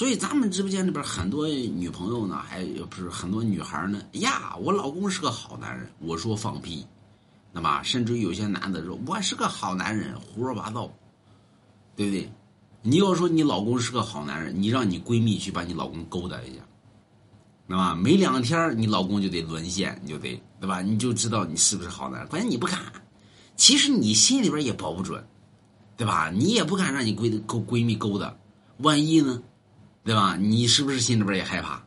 所以咱们直播间里边很多女朋友呢，还不是很多女孩呢。呀，我老公是个好男人，我说放屁，那么甚至有些男的说我是个好男人，胡说八道，对不对？你要说你老公是个好男人，你让你闺蜜去把你老公勾搭一下，那么没两天你老公就得沦陷，你就得对吧？你就知道你是不是好男人。关键你不敢，其实你心里边也保不准，对吧？你也不敢让你闺勾闺蜜勾搭，万一呢？对吧？你是不是心里边也害怕？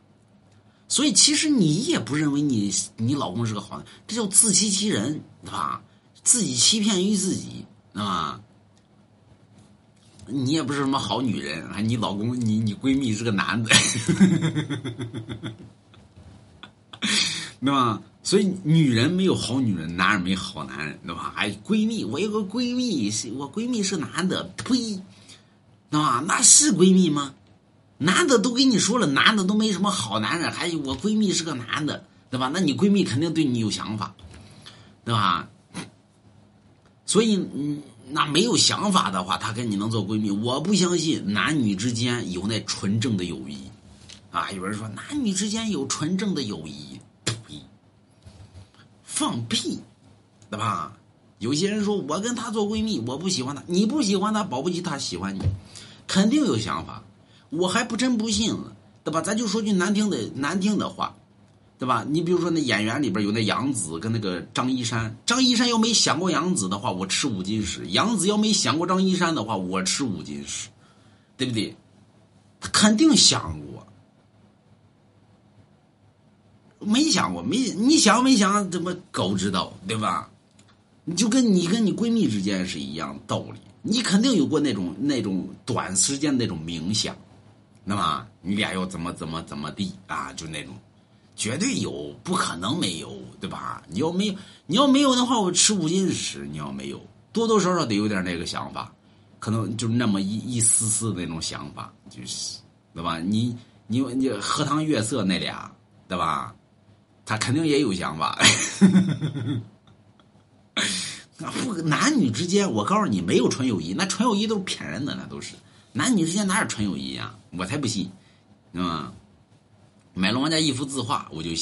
所以其实你也不认为你你老公是个好人，这叫自欺欺人，对吧？自己欺骗于自己，对吧？你也不是什么好女人，还你老公，你你闺蜜是个男的，对吧？所以女人没有好女人，男人没好男人，对吧？还闺蜜，我有个闺蜜，我闺蜜是男的，呸，对吧？那是闺蜜吗？男的都跟你说了，男的都没什么好男人，还有我闺蜜是个男的，对吧？那你闺蜜肯定对你有想法，对吧？所以，嗯，那没有想法的话，她跟你能做闺蜜？我不相信男女之间有那纯正的友谊，啊！有人说男女之间有纯正的友谊，放屁，对吧？有些人说我跟她做闺蜜，我不喜欢她，你不喜欢她，保不齐她喜欢你，肯定有想法。我还不真不信了，对吧？咱就说句难听的难听的话，对吧？你比如说那演员里边有那杨紫跟那个张一山，张一山要没想过杨紫的话，我吃五斤屎；杨紫要没想过张一山的话，我吃五斤屎，对不对？他肯定想过，没想过没？你想没想？怎么狗知道，对吧？你就跟你跟你闺蜜之间是一样道理，你肯定有过那种那种短时间那种冥想。那么你俩要怎么怎么怎么地啊？就那种，绝对有，不可能没有，对吧？你要没有，你要没有的话，我吃五斤屎。你要没有，多多少少得有点那个想法，可能就那么一一丝丝那种想法，就是，对吧？你你你荷塘月色那俩，对吧？他肯定也有想法。那不男女之间，我告诉你，没有纯友谊，那纯友谊都是骗人的，那都是。男女之间哪有纯友谊啊？我才不信，嗯，买了王家一幅字画，我就信。